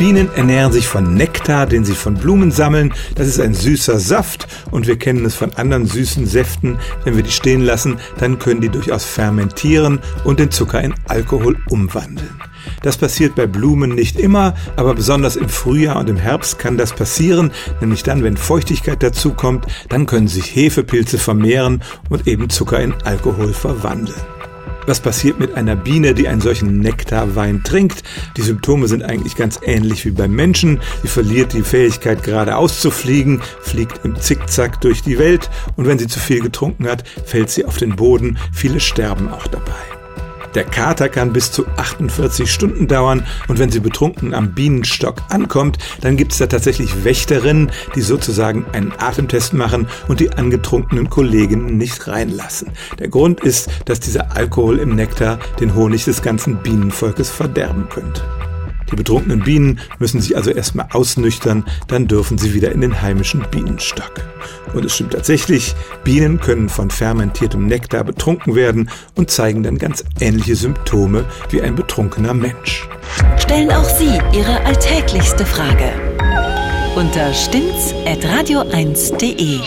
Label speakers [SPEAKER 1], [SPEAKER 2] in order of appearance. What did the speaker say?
[SPEAKER 1] Bienen ernähren sich von Nektar, den sie von Blumen sammeln. Das ist ein süßer Saft und wir kennen es von anderen süßen Säften. Wenn wir die stehen lassen, dann können die durchaus fermentieren und den Zucker in Alkohol umwandeln. Das passiert bei Blumen nicht immer, aber besonders im Frühjahr und im Herbst kann das passieren, nämlich dann, wenn Feuchtigkeit dazukommt, dann können sich Hefepilze vermehren und eben Zucker in Alkohol verwandeln. Was passiert mit einer Biene, die einen solchen Nektarwein trinkt? Die Symptome sind eigentlich ganz ähnlich wie beim Menschen. Sie verliert die Fähigkeit geradeaus zu fliegen, fliegt im Zickzack durch die Welt und wenn sie zu viel getrunken hat, fällt sie auf den Boden. Viele sterben auch dabei. Der Kater kann bis zu 48 Stunden dauern und wenn sie betrunken am Bienenstock ankommt, dann gibt es da tatsächlich Wächterinnen, die sozusagen einen Atemtest machen und die angetrunkenen Kolleginnen nicht reinlassen. Der Grund ist, dass dieser Alkohol im Nektar den Honig des ganzen Bienenvolkes verderben könnte. Die betrunkenen Bienen müssen sich also erstmal ausnüchtern, dann dürfen sie wieder in den heimischen Bienenstock. Und es stimmt tatsächlich, Bienen können von fermentiertem Nektar betrunken werden und zeigen dann ganz ähnliche Symptome wie ein betrunkener Mensch.
[SPEAKER 2] Stellen auch Sie Ihre alltäglichste Frage unter stimmtz.radio1.de.